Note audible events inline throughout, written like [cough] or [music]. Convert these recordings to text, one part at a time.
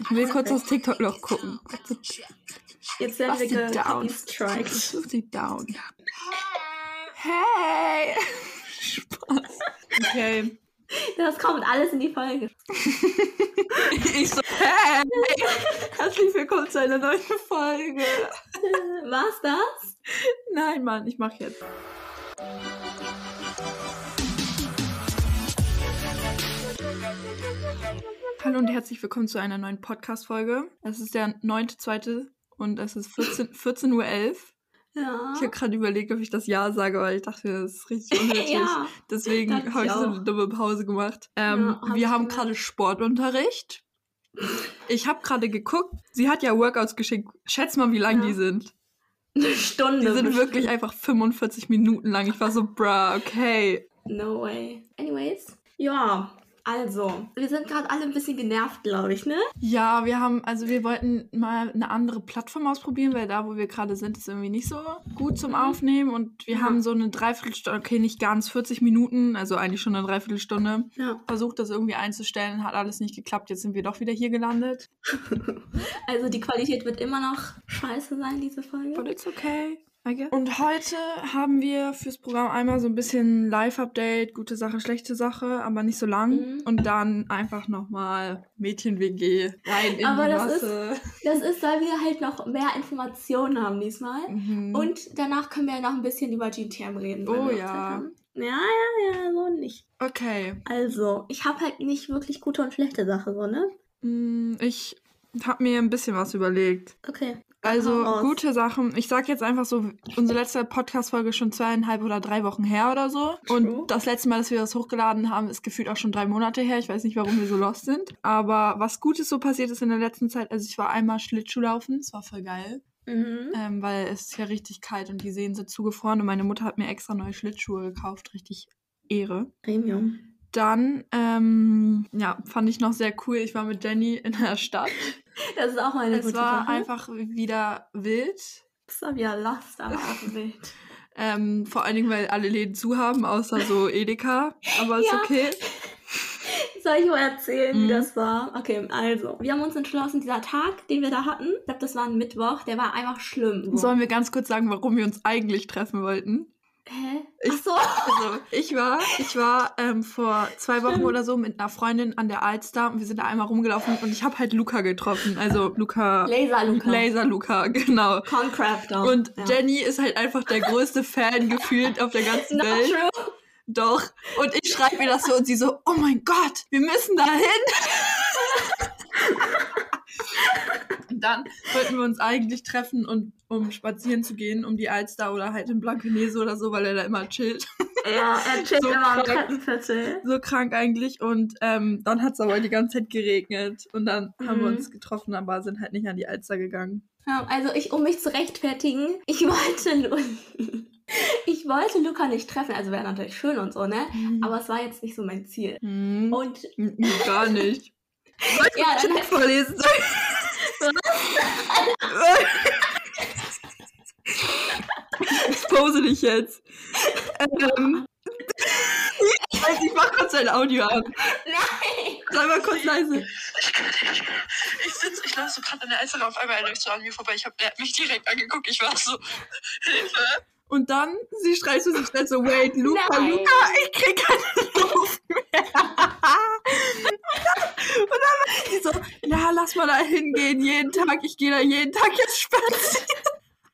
Ich will kurz das TikTok noch gucken. Jetzt werden Basti wir down. Basti down. Hey! Spaß. Okay. Das kommt alles in die Folge. [laughs] Ich so, hey! Herzlich willkommen zu einer neuen Folge. [laughs] War's das? Nein, Mann, ich mach jetzt. Hallo und herzlich willkommen zu einer neuen Podcast-Folge. Es ist der 9.2. und es ist 14 14.11 [laughs] Uhr. Ja. Ich habe gerade überlegt, ob ich das Ja sage, weil ich dachte, das ist richtig [laughs] unnötig. ja. Deswegen habe ich so eine dumme Pause gemacht. Ähm, Ja, hab wir haben gerade Sportunterricht. Ich habe gerade geguckt. Sie hat ja Workouts geschickt. Schätz mal, wie lang Ja. die sind. Eine Stunde. Die sind bestimmt. wirklich einfach 45 Minuten lang. Ich war so, bruh, okay. No way. Anyways. Ja. Also, wir sind gerade alle ein bisschen genervt, glaube ich, ne? Ja, wir haben, also wir wollten mal eine andere Plattform ausprobieren, weil da, wo wir gerade sind, ist irgendwie nicht so gut zum Aufnehmen. Und wir Ja. haben so eine Dreiviertelstunde, okay, nicht ganz 40 Minuten, also eigentlich schon eine Dreiviertelstunde, Ja. versucht, das irgendwie einzustellen, hat alles nicht geklappt. Jetzt sind wir doch wieder hier gelandet. [laughs] Also die Qualität wird immer noch scheiße sein, diese Folge. But it's okay. Und heute haben wir fürs Programm einmal so ein bisschen Live-Update, gute Sache, schlechte Sache, aber nicht so lang. Mhm. Und dann einfach nochmal Mädchen-WG rein in Aber die das Masse. Das ist, weil wir halt noch mehr Informationen haben diesmal. Mhm. Und danach können wir ja noch ein bisschen über GTM reden. Oh ja. Ja, ja, ja, so nicht. Okay. Also, ich habe halt nicht wirklich gute und schlechte Sache, so, ne? Mm, Ich habe mir ein bisschen was überlegt. Okay. Also Hau raus. gute Sachen. Ich sag jetzt einfach so, unsere letzte Podcast-Folge ist schon zweieinhalb oder drei Wochen her oder so. True. Und das letzte Mal, dass wir das hochgeladen haben, ist gefühlt auch schon drei Monate her. Ich weiß nicht, warum wir so lost sind. Aber was Gutes so passiert ist in der letzten Zeit, also ich war einmal Schlittschuhlaufen. Es war voll geil. Mhm. Ähm, weil es ist ja richtig kalt und die Seen sind zugefroren und meine Mutter hat mir extra neue Schlittschuhe gekauft. Richtig Ehre. Premium. Dann, ähm, ja, fand ich noch sehr cool. Ich war mit Jenny in der Stadt. [laughs] Das ist auch eine Es gute war Sache. einfach wieder wild. Das war wieder lost, aber auch wild. [laughs] Ähm, vor allen Dingen, weil alle Läden zu haben, außer so Edeka. Aber ist Ja. okay. [laughs] Soll ich mal erzählen, Mhm. wie das war? Okay, also. Wir haben uns entschlossen, dieser Tag, den wir da hatten, ich glaube, das war ein Mittwoch, der war einfach schlimm. So. Sollen wir ganz kurz sagen, warum wir uns eigentlich treffen wollten? Hä? Ich- Ach so. Also, ich war, ich war ähm, vor zwei Wochen Stimmt. oder so mit einer Freundin an der Alster und wir sind da einmal rumgelaufen und ich habe halt Luca getroffen. Also Luca, Laser Luca. Laser Luca, [laughs] genau. Concrafter. Und ja. Jenny ist halt einfach der größte Fan gefühlt auf der ganzen Not Welt. true. Doch. Und ich schreibe ihr das so und sie so, oh mein Gott, wir müssen da hin. [laughs] dann wollten wir uns eigentlich treffen, und, um spazieren zu gehen, um die Alster oder halt in Blankenese oder so, weil er da immer chillt. Ja, er [laughs] chillt So immer am krank. Treppenviertel. so krank eigentlich. Und ähm, dann hat es aber die ganze Zeit geregnet. Und dann haben wir Mhm. uns getroffen, aber sind halt nicht an die Alster gegangen. Ja, also ich, um mich zu rechtfertigen, ich wollte, Lu [laughs] ich wollte Luca nicht treffen. Also wäre natürlich schön und so, ne? Aber es war jetzt nicht so mein Ziel. Hm. Und Gar nicht. [laughs] Soll ich Ja, dann- Chat vorlesen? Ich expose dich jetzt. Ähm, ich ich mach kurz dein Audio an. nein! Sei mal kurz leise. Ich kann nicht. Ich sitze, ich laufe so gerade an der Alster auf einmal läuft so an mir vorbei. Ich hab, der hat mich direkt angeguckt. Ich war so, Hilfe. Und dann, sie schreit so, sie schreit so, wait, Luca, Nein. Luca, ich krieg keine Luft mehr. Und dann, war sie so, ja, lass mal da hingehen, jeden Tag, ich gehe da jeden Tag jetzt spazieren.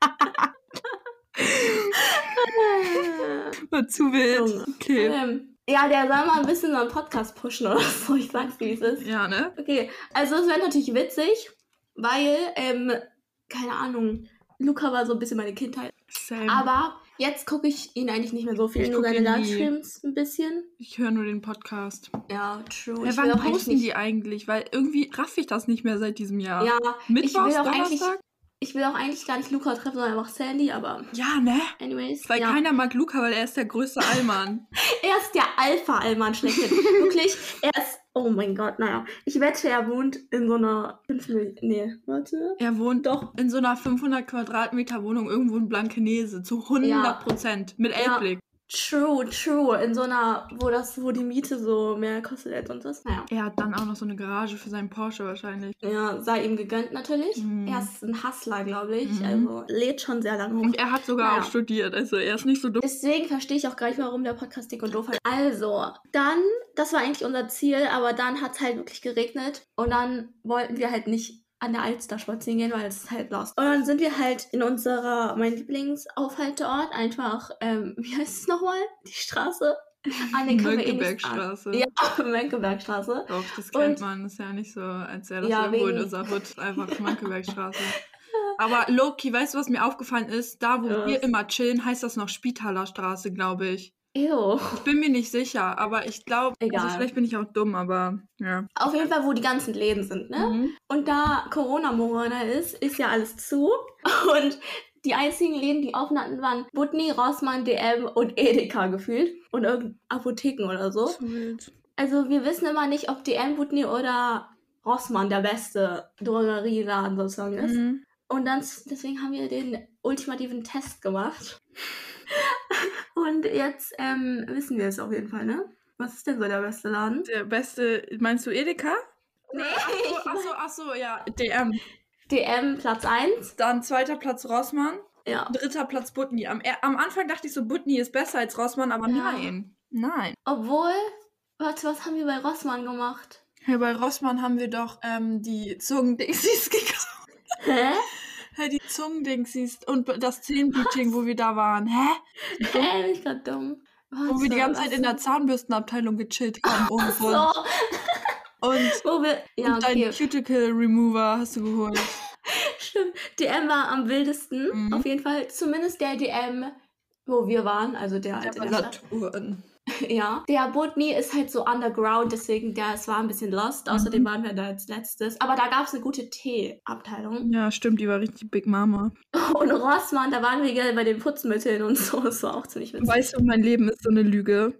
[laughs] War zu wild. Okay. Ähm, ja, der soll mal ein bisschen so einen Podcast pushen oder so. Ich sag's, wie es ist. Ja, ne? Okay, also es wäre natürlich witzig, weil, ähm, keine Ahnung, Luca war so ein bisschen meine Kindheit. Same. Aber jetzt gucke ich ihn eigentlich nicht mehr so viel, Ich nur seine nie. Livestreams ein bisschen. ich höre nur den Podcast. Ja, true. Ja, ich will wann posten die eigentlich? Weil irgendwie raff ich das nicht mehr seit diesem Jahr. Ja, Mittwochs, ich will auch eigentlich, Donnerstag? Ich will auch eigentlich gar nicht Luca treffen, sondern einfach Sandy, aber Ja, ne? anyways. Weil ja. keiner mag Luca, weil er ist der größte Allmann. [laughs] Er ist der Alpha-Allmann schlechthin. Wirklich, er ist, oh mein Gott, naja. Ich wette, er wohnt in so einer, fünf Mil- nee, warte. Er wohnt Doch. in so einer 500 Quadratmeter Wohnung irgendwo in Blankenese zu 100 Prozent mit Ja. True, true. In so einer, wo das, wo die Miete so mehr kostet als sonst was. Naja. Er hat dann auch noch so eine Garage für seinen Porsche wahrscheinlich. Ja, sei ihm gegönnt natürlich. Mhm. Er ist ein Hustler, glaube ich. Mhm. Also lädt schon sehr lange hoch. Und er hat sogar Naja. auch studiert, also er ist nicht so dumm. Deswegen verstehe ich auch gar nicht, warum der Podcast dick und doof hat. Also, dann, das war eigentlich unser Ziel, aber dann hat es halt wirklich geregnet. Und dann wollten wir halt nicht an der Alster spazieren gehen, weil es ist halt lost. Und dann sind wir halt in unserer, mein Lieblingsaufhalteort, einfach, ähm, [laughs] wie heißt es nochmal? Die Straße? An den eh. Mönckebergstraße. Ja, [laughs] Mönckebergstraße. Doch, das kennt Und- man. Ist ja nicht so, als wäre das Ja, irgendwo in wegen- unserer Hut. Einfach [laughs] Mönckebergstraße. Aber Loki, weißt du, was mir aufgefallen ist? Da, wo Was? wir immer chillen, heißt das noch Spitalerstraße, glaube ich. Ew. Ich bin mir nicht sicher, aber ich glaube, also vielleicht bin ich auch dumm, aber ja. Auf jeden Fall, wo die ganzen Läden sind, ne? Mhm. Und da Corona-Morona ist, ist ja alles zu. [laughs] Und die einzigen Läden, die offen hatten, waren Butni, Rossmann, DM und Edeka gefühlt. Und irgendeine Apotheken oder so. Also wir wissen immer nicht, ob DM, Butni oder Rossmann der beste Drogerieladen sozusagen ist. Mhm. Und dann, deswegen haben wir den ultimativen Test gemacht. Und jetzt ähm, wissen wir es auf jeden Fall, ne? Was ist denn so der beste Laden? Der beste, meinst du Edeka? Nee, Achso, achso, ja, DM. DM Platz 1. Dann zweiter Platz Rossmann, Ja. dritter Platz Butni. Am, am Anfang dachte ich so, Butni ist besser als Rossmann, aber Ja. nein. Nein. Obwohl, warte, was haben wir bei Rossmann gemacht? Hey, bei Rossmann haben wir doch ähm, die Zungendingsies [laughs] gekauft. Hä? Hey, die Zungendingsies und das Zähnbleaching, wo wir da waren. Hä? Hä, bin ich grad dumm. Wo wir die ganze Zeit in der Zahnbürstenabteilung gechillt haben. ohne Grund. So, Und, wo wir. Ja, und deinen okay. Cuticle Remover hast du geholt. [laughs] Stimmt. DM war am wildesten. Mhm. Auf jeden Fall. Zumindest der DM, wo wir waren. Also der, halt in der Stadt. [laughs] Ja. Der Botany ist halt so underground, deswegen der, es war ein bisschen lost. Außerdem Mhm. waren wir da als letztes. Aber da gab es eine gute Teeabteilung. Ja, stimmt, die war richtig Big Mama. [laughs] Und Rossmann, da waren wir gerne bei den Putzmitteln und so. Das war auch ziemlich witzig. Weißt du, mein Leben ist so eine Lüge.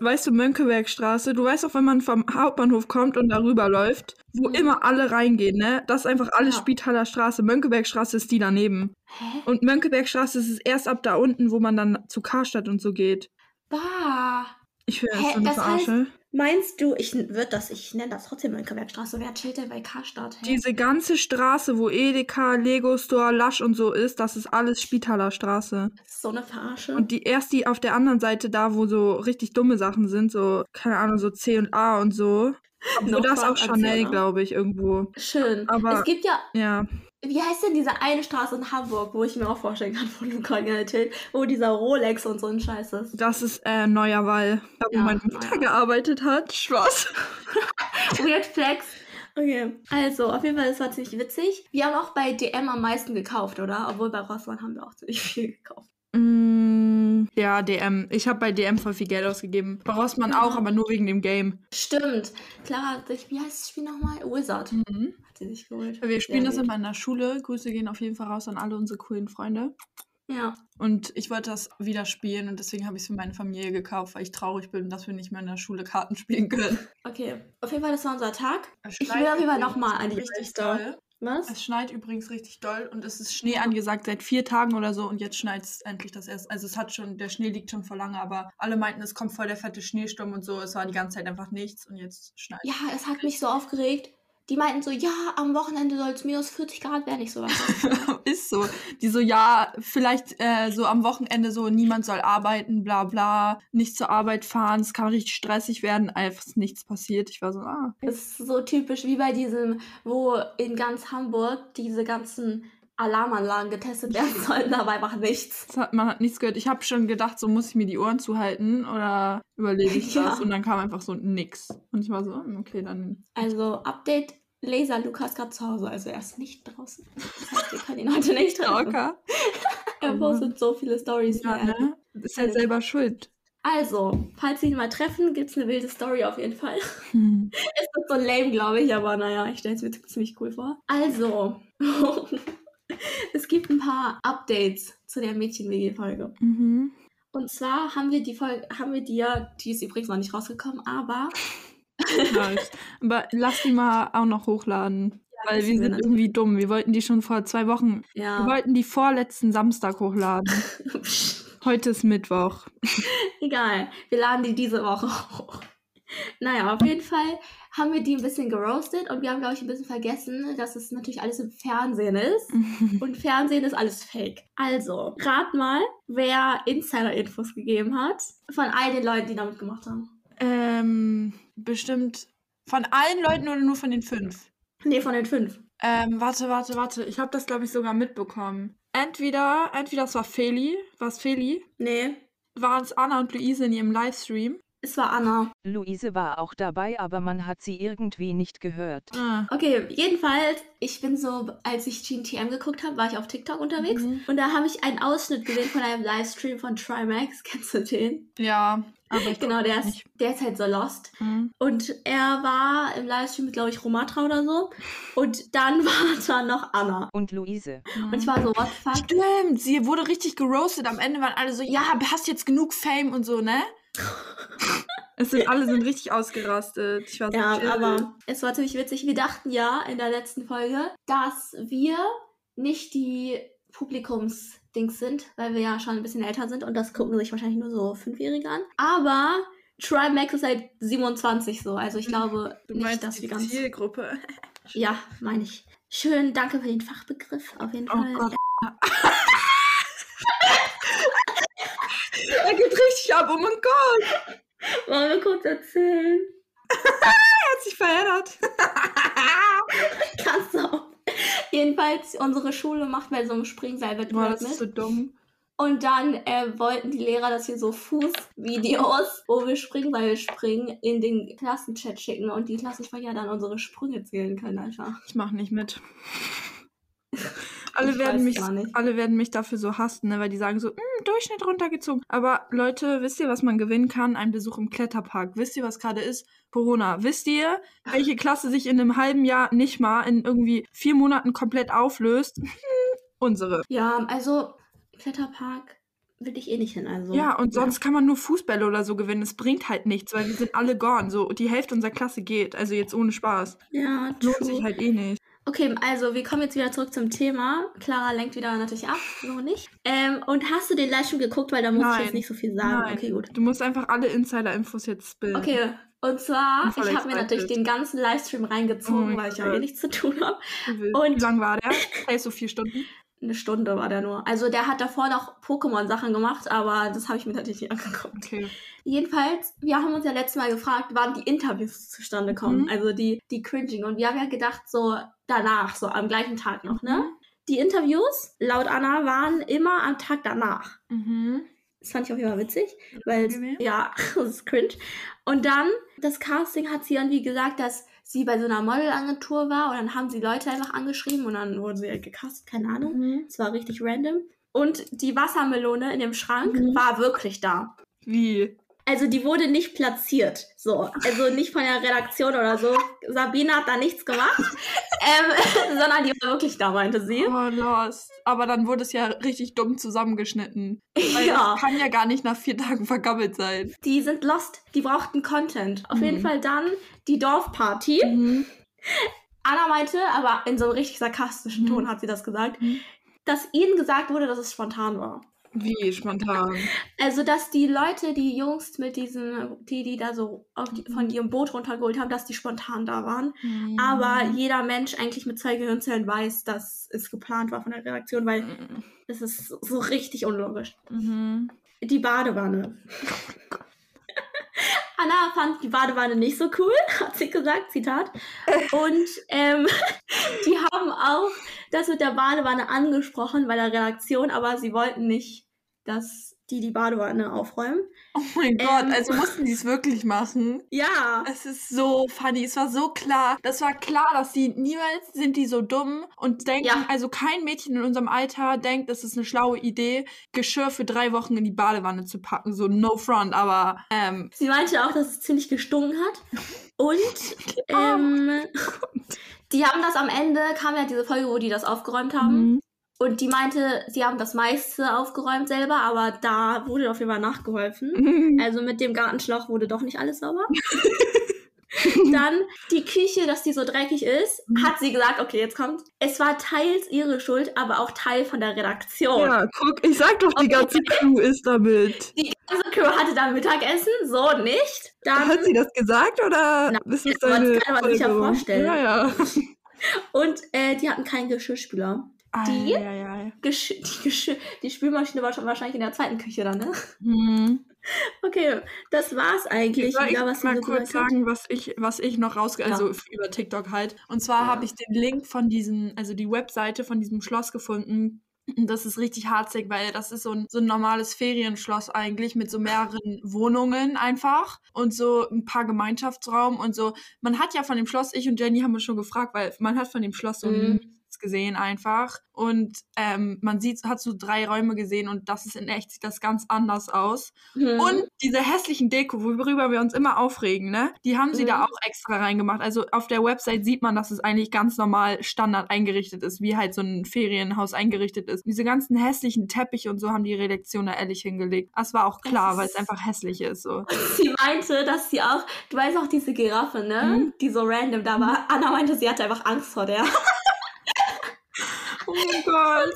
Weißt du, Mönckebergstraße, du weißt auch, wenn man vom Hauptbahnhof kommt und darüber läuft, wo Mhm. immer alle reingehen, ne? Das ist einfach alles Ja. Spitaler Straße. Mönckebergstraße ist die daneben. Hä? Und Mönckebergstraße ist es erst ab da unten, wo man dann zu Karstadt und so geht. Bah. Ich das so eine das heißt- Verarsche. Meinst du, ich wird das, ich nenne das trotzdem Mönckebergstraße. Wer chillt denn bei Karstadt? Hä? Diese ganze Straße, wo Edeka, Lego Store, Lush und so ist, das ist alles Spitaler Straße. So eine Verarsche. Und die erst die auf der anderen Seite da, wo so richtig dumme Sachen sind, so, keine Ahnung, so C und A und so. [laughs] Obwohl Noch das auch Chanel, ne? glaube ich, irgendwo. Schön. Aber- es gibt ja, Ja. Wie heißt denn diese eine Straße in Hamburg, wo ich mir auch vorstellen kann, [laughs] von Luca erzählt, wo dieser Rolex und so ein Scheiß ist. Das ist äh, Neuer Wall, da wo Ja, meine Mutter gearbeitet hat. Spaß. [laughs] Weird Flex. Okay. Also, auf jeden Fall, das war ziemlich witzig. Wir haben auch bei DM am meisten gekauft, oder? Obwohl bei Rossmann haben wir auch ziemlich viel gekauft. Mm, ja, DM. Ich habe bei DM voll viel Geld ausgegeben. Bei Rossmann auch, aber nur wegen dem Game. Stimmt. Sich, wie heißt das Spiel nochmal? Wizard. Mhm. Hat sie sich geholt. Wir spielen Sehr das gut. immer in der Schule. Grüße gehen auf jeden Fall raus an alle unsere coolen Freunde. Ja. Und ich wollte das wieder spielen und deswegen habe ich es für meine Familie gekauft, weil ich traurig bin, dass wir nicht mehr in der Schule Karten spielen können. Okay. Auf jeden Fall, das war unser Tag. Ich will auf jeden Fall nochmal an die doll. Was? Es schneit übrigens richtig doll und es ist Schnee angesagt seit vier Tagen oder so und jetzt schneit es endlich das erste. Also es hat schon, der Schnee liegt schon vor lange, aber alle meinten, es kommt voll der fette Schneesturm und so. Es war die ganze Zeit einfach nichts und jetzt schneit Ja, es hat mich so aufgeregt. Die meinten so, ja, am Wochenende soll es minus 40 Grad werden. Ich so? [laughs] Ist so. Die so, ja, vielleicht äh, so am Wochenende so, niemand soll arbeiten, bla bla, nicht zur Arbeit fahren, es kann richtig stressig werden, einfach ist nichts passiert. Ich war so, ah. Das ist so typisch wie bei diesem, wo in ganz Hamburg diese ganzen Alarmanlagen getestet werden [laughs] sollten, aber einfach nichts. Hat, man hat nichts gehört. Ich habe schon gedacht, so muss ich mir die Ohren zuhalten oder überlege ich [laughs] Ja. das und dann kam einfach so nix. Und ich war so, hm, okay, dann. Also, Update, Laser Lukas gerade zu Hause, also er ist nicht draußen. Das heißt, wir können ihn heute [laughs] nicht treffen. Locker. Er postet so viele Stories. Ja, ne? Ist ja selber schuld. Also, falls Sie ihn mal treffen, gibt es eine wilde Story auf jeden Fall. Hm. Ist das so lame, glaube ich, aber naja, ich stelle es mir ziemlich cool vor. Also, [laughs] es gibt ein paar Updates zu der Mädchen-WG-Folge. Mhm. Und zwar haben wir die Folge, haben wir die ja, die ist übrigens noch nicht rausgekommen, aber [laughs] Nice. Aber lass die mal auch noch hochladen. weil wir müssen wir sind irgendwie dumm. Wir wollten die schon vor zwei Wochen. Wir ja. wollten die vorletzten Samstag hochladen. [laughs] Heute ist Mittwoch. Egal, wir laden die diese Woche hoch. Naja, auf jeden Fall haben wir die ein bisschen geroastet und wir haben, glaube ich, ein bisschen vergessen, dass es natürlich alles im Fernsehen ist. [laughs] Und Fernsehen ist alles fake. Also, rat mal, wer Insider-Infos gegeben hat von all den Leuten, die damit gemacht haben. ähm, bestimmt von allen Leuten oder nur von den fünf? Nee, von den fünf. Ähm, warte, warte, warte. Ich habe das, glaube ich, sogar mitbekommen. Entweder, entweder es war Feli. War es Feli? Nee, Waren es Anna und Luise in ihrem Livestream? Es war Anna. Luise war auch dabei, aber man hat sie irgendwie nicht gehört. Ah. Okay, jedenfalls, ich bin so, als ich GNTM geguckt habe, war ich auf TikTok unterwegs Mhm. und da habe ich einen Ausschnitt gesehen von einem Livestream von Trimax. [laughs] Kennst du den? Ja, aber ich Genau, der ist, der ist halt so lost. Mhm. Und er war im Livestream mit, glaube ich, Romatra oder so. Und dann [laughs] war da noch Anna. Und Luise. Und ich war so, what the fuck? Stimmt, sie wurde richtig geroastet. Am Ende waren alle so, ja, hast jetzt genug Fame und so, ne? Es sind alle sind richtig ausgerastet. Ich war so Ja, chill. aber es war ziemlich witzig. Wir dachten ja in der letzten Folge, dass wir nicht die Publikumsdings sind, weil wir ja schon ein bisschen älter sind und das gucken sich wahrscheinlich nur so Fünfjährige an. Aber Trimax ist halt 27 so. Also ich glaube du nicht, meinst dass die wir ganz. Zielgruppe. Ja, meine ich. Schön, danke für den Fachbegriff. Auf jeden Oh Fall. Gott. Richtig ab, oh mein Gott. Wollen wir kurz erzählen? [laughs] Er hat sich verändert. [laughs] Kannst du auch. Jedenfalls, unsere Schule macht bei so einem Springseilwettbewerb Boah, das mit. ist so dumm. Und dann äh, wollten die Lehrer, dass wir so Fußvideos, wo wir Springseil springen, in den Klassenchat schicken und die Klassensprecher dann unsere Sprünge zählen können einfach. Ich mach nicht mit. [laughs] Alle Ich werden, mich, alle werden mich dafür so hassen, ne? weil die sagen so, "Mm, Durchschnitt runtergezogen. Aber Leute, wisst ihr, was man gewinnen kann? Ein Besuch im Kletterpark. Wisst ihr, was gerade ist? Corona. Wisst ihr, welche Klasse sich in einem halben Jahr nicht mal in irgendwie vier Monaten komplett auflöst? [laughs] Unsere. Ja, also Kletterpark will ich eh nicht hin. Also. Ja, und sonst kann man nur Fußbälle oder so gewinnen. Es bringt halt nichts, weil wir sind alle gone. So, die Hälfte unserer Klasse geht. Also jetzt ohne Spaß. Ja, Lohnt true. sich halt eh nicht. Okay, also wir kommen jetzt wieder zurück zum Thema. Clara lenkt wieder natürlich ab, so nicht. Ähm, und hast du den Livestream geguckt, weil da muss ich Nein. jetzt nicht so viel sagen. Nein. Okay, gut. Du musst einfach alle Insider-Infos jetzt spillen. Okay, und zwar, ich habe mir natürlich den ganzen Livestream Oh reingezogen, mein weil ich ja Gott. eh nichts zu tun habe. Und- wie lang war der? Hey, so vier Stunden. Eine Stunde war der nur. Also der hat davor noch Pokémon-Sachen gemacht, aber das habe ich mir natürlich nicht angeguckt. Okay. Jedenfalls, wir haben uns ja letztes Mal gefragt, wann die Interviews zustande kommen. Mhm. Also die, die Cringing. Und wir haben ja gedacht, so danach, so am gleichen Tag noch, ne? Mhm. Die Interviews, laut Anna, waren immer am Tag danach. Mhm. Das fand ich jeden Fall witzig, weil ja, [laughs] das ist cringe. Und dann, das Casting hat sie irgendwie gesagt, dass sie bei so einer Modelagentur war und dann haben sie Leute einfach angeschrieben und dann wurden sie halt gecastet, keine Ahnung. Mhm. Es war richtig random. Und die Wassermelone in dem Schrank Mhm. war wirklich da. Wie? Also die wurde nicht platziert. So. Also nicht von der Redaktion oder so. Sabine hat da nichts gemacht. [laughs] ähm, [laughs] sondern die war wirklich da, meinte sie. Oh, lost. Aber dann wurde es ja richtig dumm zusammengeschnitten. Weil Ja. das kann ja gar nicht nach vier Tagen vergammelt sein. Die sind lost. Die brauchten Content. Auf Mhm. jeden Fall dann die Dorfparty. Mhm. Anna meinte, aber in so einem richtig sarkastischen Mhm. Ton hat sie das gesagt, Mhm. dass ihnen gesagt wurde, dass es spontan war. Wie spontan. Also, dass die Leute, die Jungs mit diesem, die, die da so die, von ihrem Boot runtergeholt haben, dass die spontan da waren. Mhm. Aber jeder Mensch eigentlich mit zwei Gehirnzellen weiß, dass es geplant war von der Redaktion, weil Mhm. es ist so richtig unlogisch. Mhm. Die Badewanne. Anna fand die Badewanne nicht so cool, [laughs] hat sie gesagt, Zitat. Und ähm, [laughs] die haben auch das mit der Badewanne angesprochen bei der Redaktion, aber sie wollten nicht, dass die die Badewanne aufräumen. Oh mein Gott, Ähm. also mussten die es wirklich machen? Ja. Es ist so funny. Es war so klar. Das war klar, dass die niemals sind die so dumm und denken, Ja. also kein Mädchen in unserem Alter denkt, es ist eine schlaue Idee, Geschirr für drei Wochen in die Badewanne zu packen. So no front, aber ähm, Sie meinte auch, dass es ziemlich gestunken hat. Und [laughs] ähm, die haben das am Ende, kam ja diese Folge, wo die das aufgeräumt haben. mhm. Und die meinte, sie haben das meiste aufgeräumt selber, aber da wurde auf jeden Fall nachgeholfen. Mhm. [laughs] Also mit dem Gartenschlauch wurde doch nicht alles sauber. [laughs] Dann die Küche, dass die so dreckig ist, Mhm. hat sie gesagt, okay, jetzt kommt. Es war teils ihre Schuld, aber auch Teil von der Redaktion. Ja, guck, ich sag doch, die ganze Crew ist damit. Die ganze Crew hatte da Mittagessen, so nicht. Dann, Hat sie das gesagt oder Nein, ist das aber das kann man sich ja vorstellen. Ja, ja. und äh, die hatten keinen Geschirrspüler. Die? [laughs] Die, Geschirr die Spülmaschine war schon wahrscheinlich in der zweiten Küche dann, ne? Hm. Okay, das war's eigentlich. Soll ich wieder, was mal kurz sagen, was ich, was ich noch rausge... Ja. Also über TikTok halt. Und zwar Ja. habe ich den Link von diesem, also die Webseite von diesem Schloss gefunden. Und [clears throat] Das ist richtig harzig, weil das ist so ein, so ein normales Ferienschloss eigentlich mit so mehreren Wohnungen einfach und so ein paar Gemeinschaftsraum und so. Man hat ja von dem Schloss, ich und Jenny haben uns schon gefragt, weil man hat von dem Schloss so Mhm. nichts gesehen einfach und ähm, man sieht, hat so drei Räume gesehen und das ist in echt, sieht das ganz anders aus. Mhm. Und diese hässlichen Deko, worüber wir uns immer aufregen, ne? Die haben sie Mhm. da auch extra reingemacht. Also auf der Website sieht man, dass es eigentlich ganz normal Standard eingerichtet ist, wie halt so ein Ferienhaus eingerichtet ist. Diese ganzen hässlichen Teppiche und so haben die Redaktion da ehrlich hingelegt. Das war auch klar, weil es einfach hässlich ist. So. [laughs] Sie meinte, dass sie auch, du weißt auch diese Giraffe, ne? Mhm. Die so random da war. Anna meinte, sie hatte einfach Angst vor der. [laughs] Oh [laughs] mein Gott.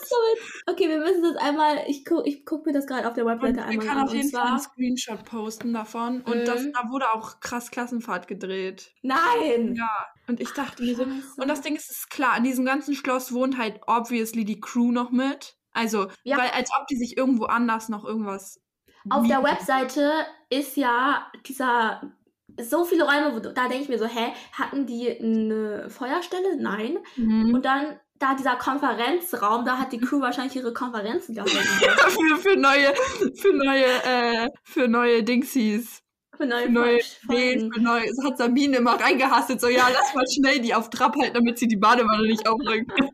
okay, wir müssen das einmal, ich guck, ich guck mir das gerade auf der Webseite einmal an. auf jeden Fall einen Screenshot posten davon. Und das, Mhm. da wurde auch krass Klassenfahrt gedreht. nein! Ja. Und ich dachte mir so. Und das Ding ist, ist klar, an diesem ganzen Schloss wohnt halt obviously die Crew noch mit. Also, Ja. weil als ob die sich irgendwo anders noch irgendwas. Auf der. Webseite ist ja dieser so viele Räume, da denke ich mir so, hä, hatten die eine Feuerstelle? Nein. Mhm. Und dann da dieser Konferenzraum, da hat die Crew wahrscheinlich ihre Konferenzen gehalten. [laughs] für, für neue, für neue, äh, für neue Dingsies. Für neue, Für neue. Ideen, für neue. Das hat Sabine immer reingehastet. So, ja, lass mal schnell die auf Trab halten, damit sie die Badewanne nicht aufrückt. [laughs]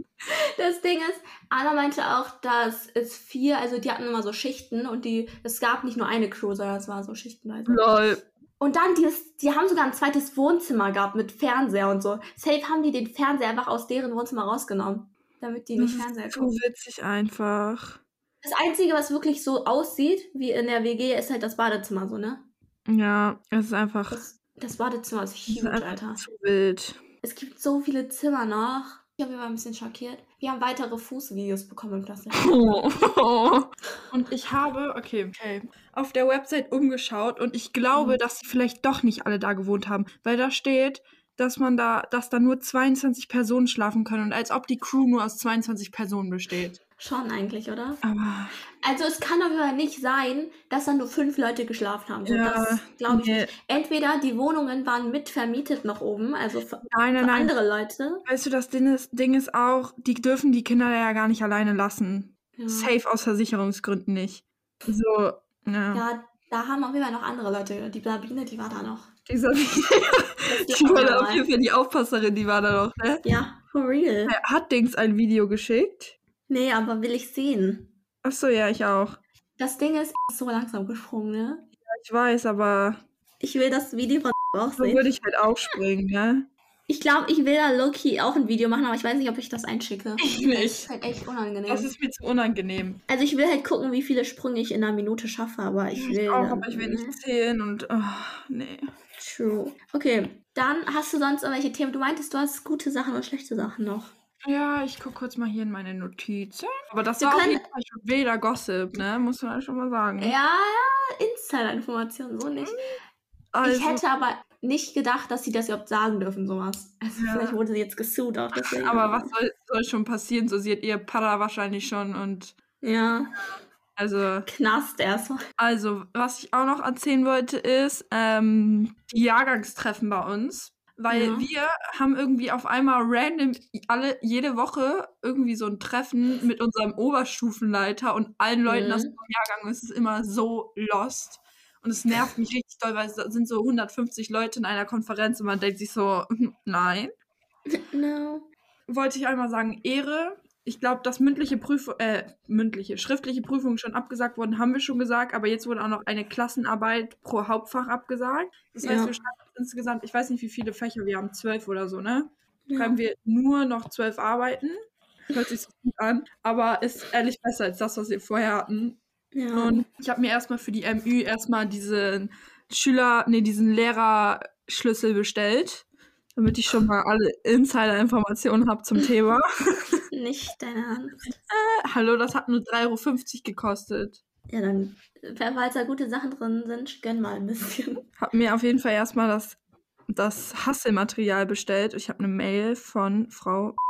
Das Ding ist, Anna meinte auch, dass es vier, also die hatten immer so Schichten und die, es gab nicht nur eine Crew, sondern es war so schichtenweise. Lol. Und dann, die, die haben sogar ein zweites Wohnzimmer gehabt mit Fernseher und so. Safe haben die den Fernseher einfach aus deren Wohnzimmer rausgenommen, damit die nicht Fernseher so gucken. witzig einfach. Das Einzige, was wirklich so aussieht, wie in der WG, ist halt das Badezimmer so, ne? Ja, es ist einfach, Das, das Badezimmer ist ist huge, einfach Alter. zu wild. Es gibt so viele Zimmer noch. Ich habe war ein bisschen schockiert. Wir haben weitere Fußvideos bekommen im Klassenraum. [laughs] Und ich habe, okay, okay, auf der Website umgeschaut und ich glaube, Mhm. dass sie vielleicht doch nicht alle da gewohnt haben, weil da steht, dass man da, dass da nur 22 Personen schlafen können und als ob die Crew nur aus 22 Personen besteht. Schon eigentlich, oder? Aber Also es kann doch aber nicht sein, dass da nur fünf Leute geschlafen haben. So, Ja, das glaube ich nee. nicht. Entweder die Wohnungen waren mitvermietet noch oben, also für, nein, nein, für nein. andere Leute. Weißt du, das Ding ist, Ding ist auch, die dürfen die Kinder ja gar nicht alleine lassen. Ja. Safe aus Versicherungsgründen nicht. So, ja. ja, da haben auf jeden Fall noch andere Leute. Die Sabine, die war da noch. Die [laughs] auch war da auf jeden Fall die Aufpasserin, die war da noch, ne? Ja, for real. Hat Dings ein Video geschickt? Nee, aber will ich sehen. Achso, ja, ich auch. Das Ding ist so langsam gesprungen, ne? Ich weiß, aber Ich will das Video von auch so sehen. würde ich halt auch springen, ne? Ich glaube, ich will da Loki auch ein Video machen, aber ich weiß nicht, ob ich das einschicke. Ich Das nicht. ist halt echt unangenehm. Das ist mir zu unangenehm. also ich will halt gucken, wie viele Sprünge ich in einer Minute schaffe, aber ich will. Ich auch, aber ich will nicht zählen und oh, nee. True. Okay, dann hast du sonst irgendwelche Themen. Du meintest, du hast gute Sachen und schlechte Sachen noch. Ja, ich guck kurz mal hier in meine Notizen. Aber das Wir war auf können- jeden Fall schon wilder Gossip, ne? Muss man halt schon mal sagen. Ja, Insider-Informationen, so nicht. also, ich hätte aber nicht gedacht, dass sie das überhaupt sagen dürfen, sowas. Also Ja. vielleicht wurde sie jetzt gesucht auch deswegen. aber was soll, soll schon passieren? So, sie hat ihr Para wahrscheinlich schon und Ja, also, Knast erstmal. also, was ich auch noch erzählen wollte, ist, ähm, die Jahrgangstreffen bei uns. Weil Ja. wir haben irgendwie auf einmal random alle jede Woche irgendwie so ein Treffen mit unserem Oberstufenleiter und allen Leuten aus Mhm. dem Jahrgang. Es ist immer so lost. Und es nervt mich richtig doll, weil es sind so 150 Leute in einer Konferenz und man denkt sich so, nein. [laughs] No. Wollte ich einmal sagen, Ehre. Ich glaube, dass mündliche Prüfung, äh, mündliche, schriftliche Prüfungen schon abgesagt wurden, haben wir schon gesagt, aber jetzt wurde auch noch eine Klassenarbeit pro Hauptfach abgesagt. Das heißt, Ja. wir schreiben insgesamt, ich weiß nicht, wie viele Fächer wir haben, zwölf oder so, ne? Ja. Schreiben wir nur noch zwölf Arbeiten. Hört sich so gut an, aber ist ehrlich besser als das, was wir vorher hatten. Ja. Und ich habe mir erstmal für die MÜ erstmal diesen Schüler, nee, diesen Lehrer Schlüssel bestellt, damit ich schon mal alle Insider-Informationen habe zum Thema. Nicht deine Hand. Hallo, das hat nur 3,50 Euro gekostet. Ja, dann, falls da gute Sachen drin sind, gönn mal ein bisschen. [laughs] Hab mir auf jeden Fall erstmal das, das Hasselmaterial bestellt. Ich habe eine Mail von Frau. [laughs]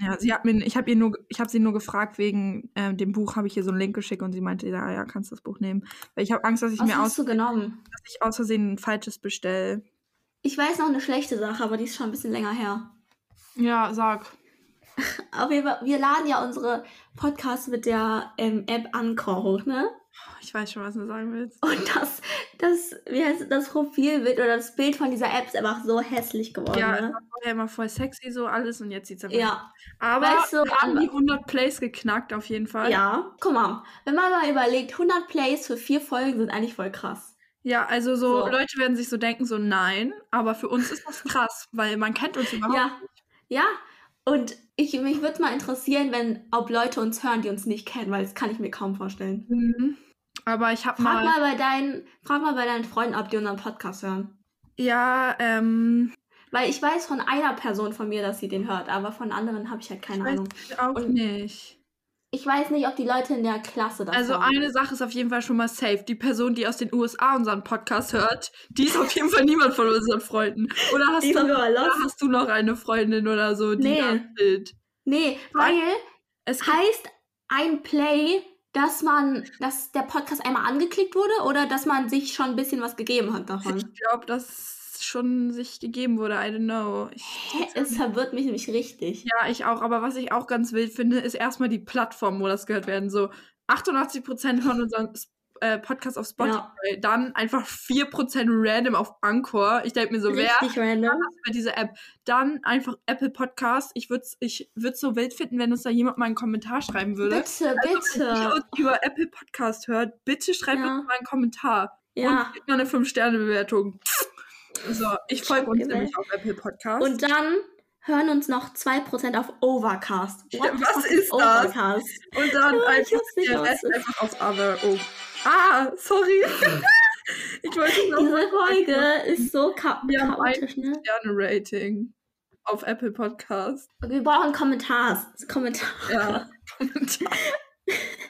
Ja, sie hat mir, ich habe ihr nur, ich habe sie nur gefragt wegen ähm, dem Buch, habe ich ihr so einen Link geschickt und sie meinte, ja, ja, kannst das Buch nehmen, weil ich habe Angst, dass ich Was mir aus, genommen? dass ich aus Versehen ein falsches bestelle. Ich weiß noch eine schlechte Sache, aber die ist schon ein bisschen länger her. Ja, sag. Aber wir, wir laden ja unsere Podcasts mit der ähm, App Anchor hoch, ne? Ich weiß schon, was du sagen willst. Und das, das, wie heißt das Profilbild oder das Bild von dieser App ist einfach so hässlich geworden, Ja, ne? war vorher immer voll sexy so alles und jetzt sieht's einfach. Ja, Aber Weißt du, wir haben wann- die 100 Plays geknackt auf jeden Fall. ja. Guck mal, wenn man mal überlegt, 100 Plays für vier Folgen sind eigentlich voll krass. Ja, also so, So. Leute werden sich so denken, so nein, aber für uns ist das krass, weil man kennt uns überhaupt Ja, ja. Und ich, mich würde mal interessieren, wenn, ob Leute uns hören, die uns nicht kennen, weil das kann ich mir kaum vorstellen. Mhm. Aber ich habe Frag mal, mal bei deinen, frag mal bei deinen Freunden, ob die unseren Podcast hören. ja, ähm, Weil ich weiß von einer Person von mir, dass sie den hört, aber von anderen habe ich halt keine weiß Ahnung. ich auch Und- nicht. Ich weiß nicht, ob die Leute in der Klasse das Also hören. eine Sache ist auf jeden Fall schon mal safe. Die Person, die aus den USA unseren Podcast hört, die ist auf jeden Fall niemand von unseren Freunden. Oder hast, du, oder hast du noch eine Freundin oder so, die Nee. da sind? Nee, weil Es heißt ein Play, dass man, dass der Podcast einmal angeklickt wurde oder dass man sich schon ein bisschen was gegeben hat davon? Ich glaube, schon sich gegeben wurde. I don't know. Ich, Hä, es verwirrt mich nämlich richtig. ja, ich auch. Aber was ich auch ganz wild finde, ist erstmal die Plattform, wo das gehört werden. So 88% von unseren äh, Podcasts auf Spotify, dann einfach 4% random auf Anchor. Ich denke mir so, wer richtig random. bei dieser App? Dann einfach Apple Podcast. Ich würde es ich würd's so wild finden, wenn uns da jemand mal einen Kommentar schreiben würde. Bitte, Wenn ihr bitte. uns über Apple Podcast hört, bitte schreibt Ja. uns mal einen Kommentar. Ja. Und mal eine 5-Sterne-Bewertung. So, ich folge uns nämlich auf Apple Podcast. Und dann hören uns noch 2% auf Overcast. What was ist das? Overcast? Und dann Oh, einfach der Rest einfach auf Other. Oh. Ah, sorry. [laughs] ich wollte noch Diese Folge ist so cha Wir haben chaotisch, ne? Sterne-Rating auf Apple Podcast. Wir brauchen Kommentars. Kommentar. Ja, [laughs] Kommentar.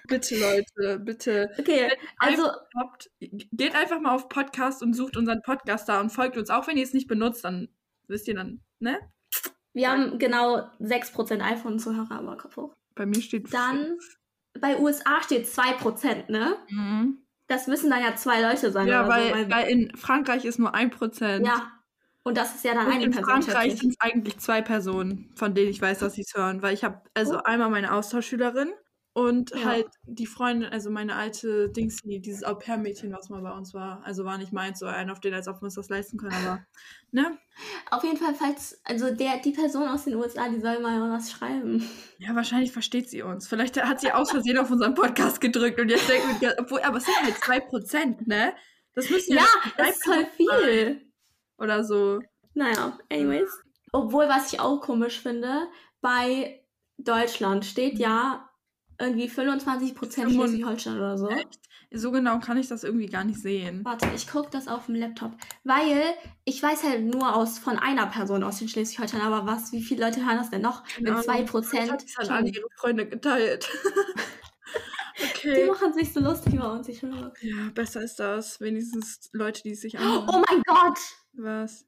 Bitte, Leute, bitte. Okay, also Habt, geht einfach mal auf Podcast und sucht unseren Podcast da und folgt uns. Auch wenn ihr es nicht benutzt, dann wisst ihr dann, ne? wir haben genau 6% iPhone-Zuhörer, aber Kopf hoch. Bei mir steht Dann bei USA steht 2%, ne? Mhm. Das müssen dann ja zwei Leute sein. Ja, weil, so, weil weil in Frankreich ist nur ein Prozent. ja. Und das ist ja dann Und eine in Person. Frankreich schätze sind es eigentlich zwei Personen, von denen ich weiß, dass sie es hören. Weil ich habe also Oh. einmal meine Austauschschülerin und Ja. halt die Freundin, also meine alte Dingsy, dieses Au-pair-Mädchen, was mal bei uns war. Also war nicht meins, so einen auf den, als ob wir uns das leisten können, aber ne? Auf jeden Fall, falls, also der, die Person aus den USA, die soll mal was schreiben. Ja, wahrscheinlich versteht sie uns. Vielleicht hat sie aus Versehen auf unseren Podcast gedrückt und jetzt denkt wir, obwohl, aber es sind halt 2%, ne? Das müssen ja, Ja, das ist voll 3% sein viel. Oder so. Naja, anyways. Obwohl, was ich auch komisch finde, bei Deutschland steht ja irgendwie 25% Fünfund- Schleswig-Holstein oder so. Echt? So genau kann ich das irgendwie gar nicht sehen. Warte, ich gucke das auf dem Laptop. Weil ich weiß halt nur aus von einer Person aus den Schleswig-Holstein, aber was, wie viele Leute hören das denn noch? Ahnung. 2%. Vielleicht hat es an alle ihre Freunde geteilt. [laughs] Die okay. machen sich so lustig über uns, ich höre. Ja, besser ist das. Wenigstens Leute, die es sich Oh anhören. mein Gott! Was?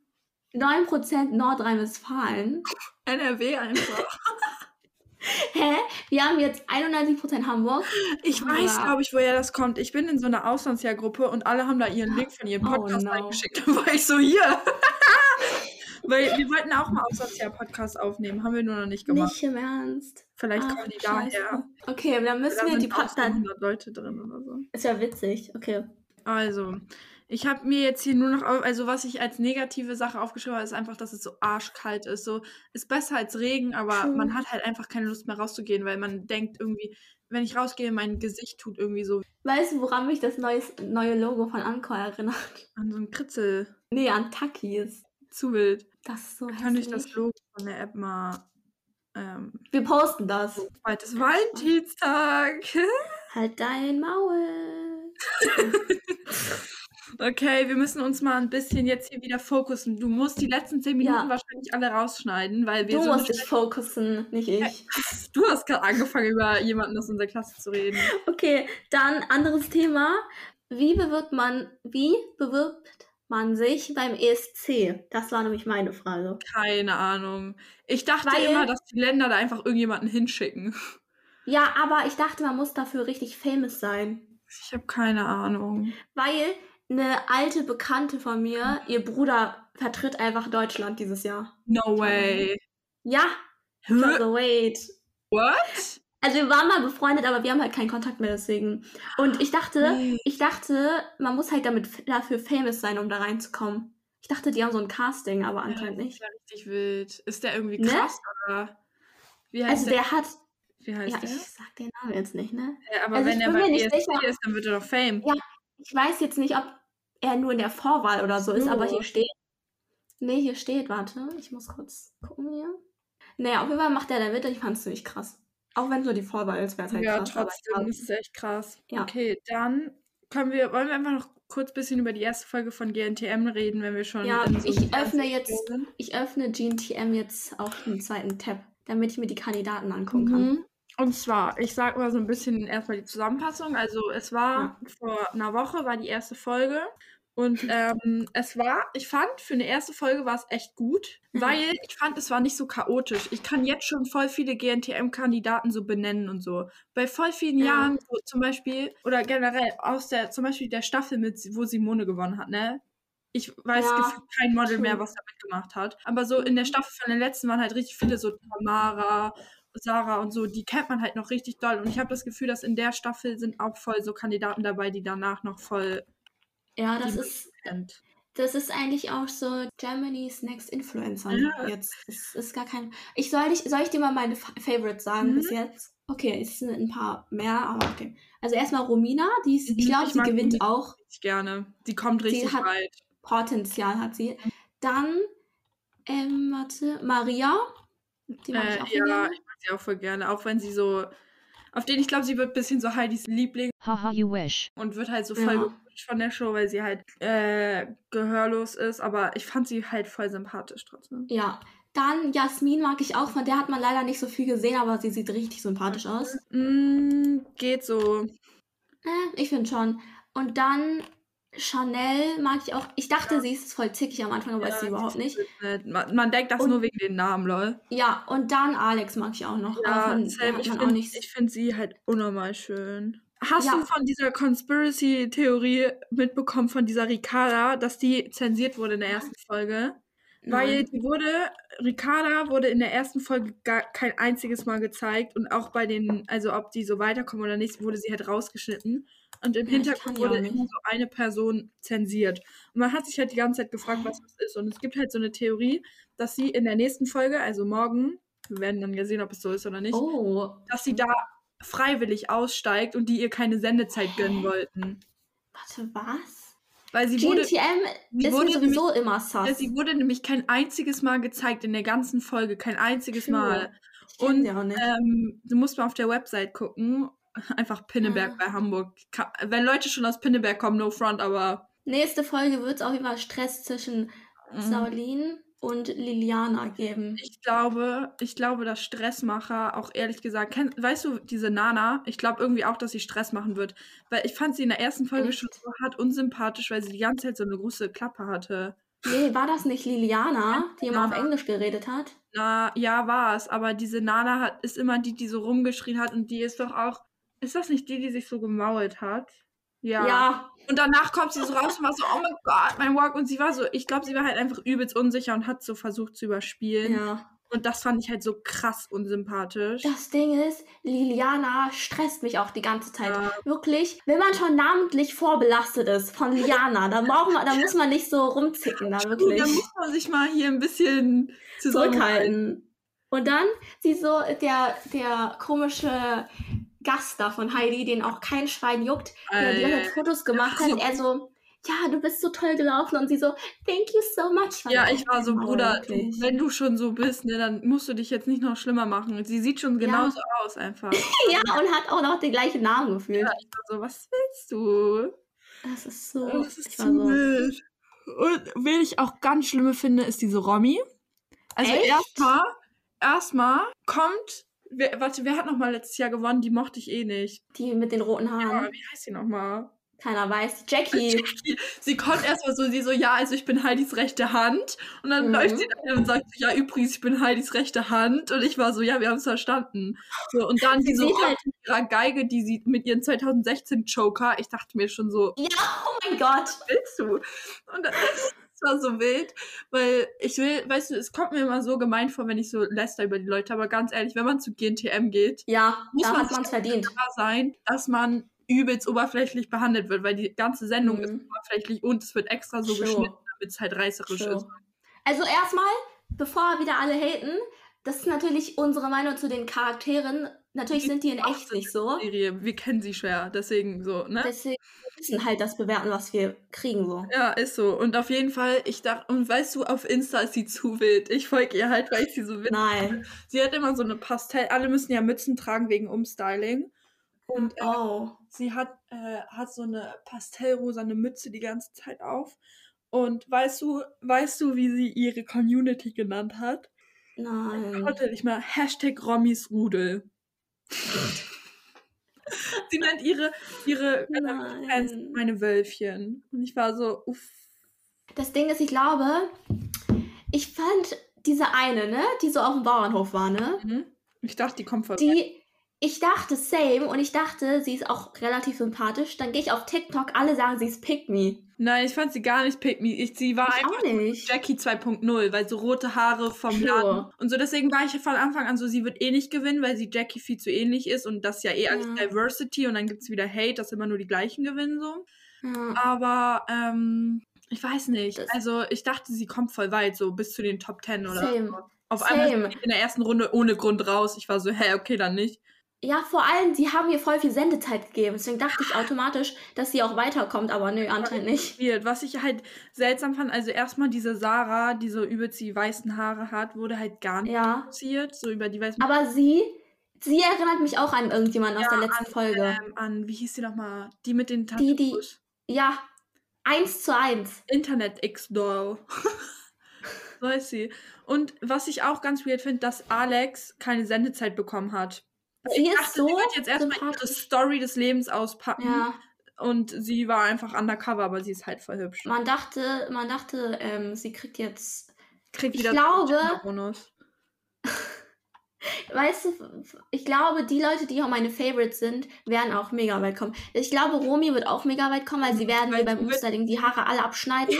9% Nordrhein-Westfalen. [laughs] NRW einfach. Hä? Wir haben jetzt 91% Hamburg. Ich weiß, Ja. glaube ich, woher das kommt. Ich bin in so einer Auslandsjahrgruppe und alle haben da ihren Link von ihrem Oh, Podcast no. reingeschickt. [laughs] Dann war ich so hier. [laughs] Weil wir wollten auch mal Auslandsjahr-Podcast aufnehmen. Haben wir nur noch nicht gemacht. Nicht im Ernst. Vielleicht Ach, kommen die Scheiße. daher. Okay, dann müssen Da wir die Podcast. 100 Leute drin oder so. Ist ja witzig. Okay. Also, ich habe mir jetzt hier nur noch, also was ich als negative Sache aufgeschrieben habe, ist einfach, dass es so arschkalt ist. So, ist besser als Regen, aber True. man hat halt einfach keine Lust mehr rauszugehen, weil man denkt irgendwie, wenn ich rausgehe, mein Gesicht tut irgendwie so Weißt du, woran mich das neues, neue Logo von Anchor erinnert? an so ein Kritzel. Nee, an Takis. Zu wild. Das ist so Kann ich das. Logo von der App mal. Ähm, Wir posten das. zweites Valentinstag. Halt dein Maul. [laughs] Okay, wir müssen uns mal ein bisschen jetzt hier wieder fokussen. Du musst die letzten zehn Minuten Ja. wahrscheinlich alle rausschneiden, weil wir Du so musst dich fokussen, nicht ich. [laughs] Du hast gerade angefangen, über jemanden aus unserer Klasse zu reden. Okay, dann anderes Thema. Wie bewirbt man, wie bewirbt man sich beim ESC? Das war nämlich meine Frage. Keine Ahnung. Ich dachte Weil- immer, dass die Länder da einfach irgendjemanden hinschicken. Ja, aber ich dachte, man muss dafür richtig famous sein. Ich habe keine Ahnung. Weil eine alte Bekannte von mir, ihr Bruder vertritt einfach Deutschland dieses Jahr. No way. Ja, also wait. What? Also wir waren mal befreundet, aber wir haben halt keinen Kontakt mehr deswegen. Und ich dachte, Nee. ich dachte, man muss halt damit dafür famous sein, um da reinzukommen. Ich dachte, die haben so ein Casting, aber anscheinend Das nicht. ist ja richtig wild. Ist der irgendwie Ne? krass oder? Wie heißt Also der hat, Wie heißt ja, der? ich sag den Namen jetzt nicht, ne? Ja, aber also wenn er bei ESC ist, dann wird er doch Fame. Ja. Ich weiß jetzt nicht, ob er nur in der Vorwahl oder so ist, aber hier steht. Nee, hier steht, warte, ich muss kurz gucken hier. Naja, auf jeden Fall macht er da mit und ich fand es ziemlich krass. Auch wenn so die Vorwahl ist, wäre es halt ja, krass. aber trotzdem, ich das ist echt krass. Ja. Okay, dann können wir, wollen wir einfach noch kurz ein bisschen über die erste Folge von GNTM reden, wenn wir schon Ja, so ich öffne jetzt-. Ich öffne GNTM jetzt auf einen zweiten Tab, damit ich mir die Kandidaten angucken kann. Mhm. Und zwar, ich sag mal so ein bisschen erstmal die Zusammenfassung. Also es war vor einer Woche, war die erste Folge. Und ähm, es war, ich fand, für eine erste Folge war es echt gut, Mhm. weil ich fand, es war nicht so chaotisch. Ich kann jetzt schon voll viele GNTM-Kandidaten so benennen und so. Bei voll vielen Ja. Jahren, so zum Beispiel, oder generell aus der, zum Beispiel der Staffel, mit, wo Simone gewonnen hat, ne? Ich weiß Ja, kein Model mehr, was damit gemacht hat. Aber so in der Staffel von der letzten waren halt richtig viele so Tamara, Sarah und so, die kennt man halt noch richtig doll. Und ich habe das Gefühl, dass in der Staffel sind auch voll so Kandidaten dabei, die danach noch voll Ja, das die ist, kennt. das ist eigentlich auch so Germany's Next Influencer Ja. jetzt. Es ist gar kein. Ich soll, dich, soll ich dir mal meine Fa Favorites sagen Mhm. bis jetzt? Okay, es sind ein paar mehr, aber okay. Also erstmal Romina, die ist, Mhm, ich glaube, ich sie gewinnt Romina. auch. Ich gerne. Die kommt Sie richtig hat- weit. Potenzial hat sie. Dann, ähm, warte, Maria. Die mag ich Äh, auch voll ja, gerne. ich sie auch voll gerne. Auch wenn sie so. Auf den, ich glaube, sie wird ein bisschen so Heidis Liebling Haha, you wish. und wird halt so voll Ja. von der Show, weil sie halt äh, gehörlos ist. Aber ich fand sie halt voll sympathisch trotzdem. Ja. Dann Jasmin mag ich auch, von der hat man leider nicht so viel gesehen, aber sie sieht richtig sympathisch aus. Mm, geht so. Äh, ich finde schon. Und dann Chanel mag ich auch. Ich dachte, sie ist voll zickig am Anfang, aber ist sie Ja, überhaupt nicht. Man, man denkt das Und- nur wegen den Namen, lol. Ja, und dann Alex mag ich auch noch. Ja, von Sam, ich finde find sie halt unnormal schön. Hast Ja. du von dieser Conspiracy-Theorie mitbekommen, von dieser Ricarda, dass die zensiert wurde in der ersten Folge? Weil Nein. die wurde, Ricarda wurde in der ersten Folge gar kein einziges Mal gezeigt und auch bei den, also ob die so weiterkommen oder nicht, wurde sie halt rausgeschnitten. Und im Ja, Hintergrund wurde immer so eine Person zensiert. Und man hat sich halt die ganze Zeit gefragt, was das ist. Und es gibt halt so eine Theorie, dass sie in der nächsten Folge, also morgen, wir werden dann ja sehen, ob es so ist oder nicht, Oh, dass sie da freiwillig aussteigt und die ihr keine Sendezeit gönnen wollten. warte, was? Weil sie wurde, GNTM sie ist wurde sowieso immer sus. ja, sie wurde nämlich kein einziges Mal gezeigt in der ganzen Folge, kein einziges True. Mal. Und ähm, du musst mal auf der Website gucken. Einfach Pinneberg Ja. bei Hamburg. Wenn Leute schon aus Pinneberg kommen, no front, aber. Nächste Folge wird es auch über Stress zwischen Mhm. Saulin und Liliana geben. Ich glaube, ich glaube, dass Stressmacher auch ehrlich gesagt, kenn, weißt du, diese Nana, ich glaube irgendwie auch, dass sie Stress machen wird. Weil ich fand sie in der ersten Folge Echt? schon so hart unsympathisch, weil sie die ganze Zeit so eine große Klappe hatte. Nee, war das nicht Liliana, die immer auf Liliana. Englisch geredet hat? Na, ja, war es. Aber diese Nana hat, ist immer die, die so rumgeschrien hat und die ist doch auch. Ist das nicht die, die sich so gemault hat? Ja. Ja. Und danach kommt sie so raus und war so, oh mein Gott, mein Walk. Und sie war so, ich glaube, sie war halt einfach übelst unsicher und hat so versucht zu überspielen. ja. Und das fand ich halt so krass unsympathisch. Das Ding ist, Liliana stresst mich auch die ganze Zeit. Ja. Wirklich, wenn man schon namentlich vorbelastet ist von Liliana, dann, braucht man, dann muss man nicht so rumzicken, da wirklich. Da muss man sich mal hier ein bisschen zurückhalten. zurückhalten. Und dann sie so, der, der komische Gast da von Heidi, den auch kein Schwein juckt, der die ganze Zeit Fotos gemacht hat, er so, ja, du bist so toll gelaufen und sie so, thank you so much. Ja, ich war so, Bruder, du, wenn du schon so bist, ne, dann musst du dich jetzt nicht noch schlimmer machen. Sie sieht schon Ja. genauso aus einfach. [laughs] Ja, und hat auch noch den gleichen Namen gefühlt. Ja, ich war so, was willst du? Das ist so. Das ist ich war so. wild. Und wen ich auch ganz schlimme finde, ist diese Romy. Also erstmal, erstmal kommt, wer, warte, wer hat nochmal letztes Jahr gewonnen? Die mochte ich eh nicht. Die mit den roten Ja, Haaren. wie heißt die nochmal? Keiner weiß. Jackie. [laughs] Jackie. Sie kommt erstmal so, sie so, ja, also ich bin Heidis rechte Hand. Und dann Mhm. läuft sie dann und sagt, so, ja, übrigens, ich bin Heidis rechte Hand. Und ich war so, ja, wir haben es verstanden. So, und dann Sie diese Romy halt- mit ihrer Geige, die sie mit ihren 2016 Joker, ich dachte mir schon so, Ja, oh mein Gott. willst du? Und das war so wild, weil ich will, weißt du, es kommt mir immer so gemein vor, wenn ich so läster über die Leute, aber ganz ehrlich, wenn man zu GNTM geht, Ja, Muss man sich verdient. klar sein, dass man übelst oberflächlich behandelt wird, weil die ganze Sendung Mhm. ist oberflächlich und es wird extra so True. geschnitten, damit es halt reißerisch True. ist. Also erstmal, bevor wieder alle haten, das ist natürlich unsere Meinung zu den Charakteren. Natürlich sind die in echt nicht so. Serie, wir kennen sie schwer, deswegen so, ne? Deswegen müssen halt das bewerten, was wir kriegen so. Ja, ist so. Und auf jeden Fall, ich dachte, und weißt du, auf Insta ist sie zu wild. Ich folge ihr halt, weil ich sie so wild Nein. Sie hat immer so eine Pastell, alle müssen ja Mützen tragen wegen Umstyling. Und äh, Oh. sie hat, äh, hat so eine pastellrosane Mütze die ganze Zeit auf. Und weißt du, weißt du, wie sie ihre Community genannt hat? Nein. Konnte nicht mal Hashtag Rommis Rudel. [laughs] sie nennt ihre, ihre äh, Fans meine Wölfchen. Und ich war so, uff. Das Ding ist, ich glaube, ich fand diese eine, ne, die so auf dem Bauernhof war, ne, Mhm. Ich dachte, die kommt vorbei. die, ich dachte same und ich dachte, sie ist auch relativ sympathisch. Dann gehe ich auf TikTok, alle sagen, sie ist Pick Me. Nein, ich fand sie gar nicht pick me. Ich, sie war Ich einfach. Jackie 2.0, weil so rote Haare vom Sure. Laden. Und so deswegen war ich von Anfang an so, sie wird eh nicht gewinnen, weil sie Jackie viel zu ähnlich ist und das ja eh als Ja. Diversity und dann gibt's wieder Hate, dass immer nur die gleichen gewinnen so. Ja. Aber ähm, ich weiß nicht. Das- also ich dachte, sie kommt voll weit, so bis zu den Top 10 oder Same. so. Auf einmal Same. ist sie in der ersten Runde ohne Grund raus. Ich war so, hä, okay, dann nicht. Ja, vor allem, sie haben ihr voll viel Sendezeit gegeben. Deswegen dachte ich automatisch, dass sie auch weiterkommt, aber nö, anscheinend nicht. Was ich halt seltsam fand, also erstmal diese Sarah, die so übelst die weißen Haare hat, wurde halt gar nicht Ja. produziert. So über die weißen Aber sie, sie erinnert mich auch an irgendjemanden aus der letzten an, Folge. Ähm, an, wie hieß die nochmal? Die mit den Die, die- Tattoos. Ja, eins zu eins. Internet X-Doll. [laughs] so ist sie. Und was ich auch ganz weird finde, dass Alex keine Sendezeit bekommen hat. Sie ich ist dachte, so sie wird jetzt erstmal ihre. Story des Lebens auspacken. Ja, Und sie war einfach undercover, aber sie ist halt voll hübsch. man dachte, man dachte, ähm, sie kriegt jetzt, Kriegt ich glaube-. Weißt du, ich glaube, die Leute, die auch meine Favorites sind, werden auch mega weit kommen. Ich glaube, Romy wird auch mega weit kommen, weil sie werden Weil beim Umstyling die Haare alle abschneiden,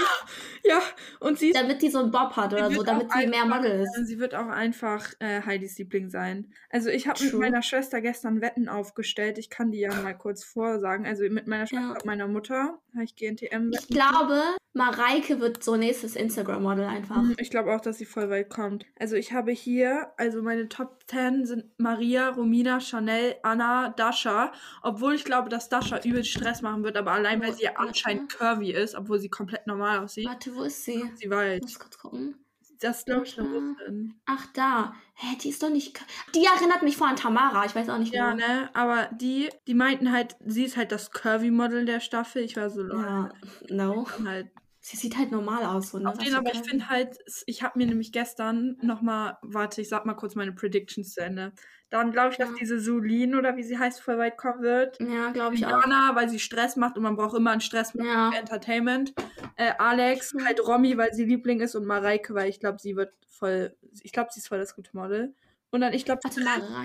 Ja, und sie damit die so einen Bob hat oder so, damit sie mehr Model ist. Sie wird auch einfach äh, Heidis Liebling sein. Also ich habe mit meiner Schwester gestern Wetten aufgestellt. Ich kann die ja mal kurz vorsagen. Also mit meiner Schwester Ja. und meiner Mutter habe ich GNTM. Ich glaube, Mareike wird so nächstes Instagram-Model einfach. Mhm, Ich glaube auch, dass sie voll weit kommt. Also ich habe hier, also meine Top 10 sind Maria, Romina, Chanel, Anna, Dasha. Obwohl ich glaube, dass Dasha übel Stress machen wird, aber allein weil sie ja anscheinend curvy ist, obwohl sie komplett normal aussieht. Warte, wo ist sie? Sie weit. Ich muss kurz gucken. Das glaube ich eine Dasha. Russin. Ach, da. Hä, die ist doch nicht. Die erinnert mich vor an Tamara. Ich weiß auch nicht Ja, genau. ne? Aber die, die meinten halt, sie ist halt das Curvy-Model der Staffel. Ich war so, lol. Ja, no. Halt. Sie sieht halt normal aus. So, ne? Auf den, aber ich finde halt, ich habe mir nämlich gestern nochmal, warte, ich sag mal kurz meine Predictions zu Ende. Dann glaube ich, dass Ja. diese Sulin oder wie sie heißt, voll weit kommen wird. Ja, glaube ich auch. Jana, weil sie Stress macht und man braucht immer einen Stress mit Ja. Entertainment. Äh, Alex, Ja. halt Romy, weil sie Liebling ist und Mareike, weil ich glaube, sie wird voll, ich glaube, sie ist voll das gute Model. Und dann, ich glaube.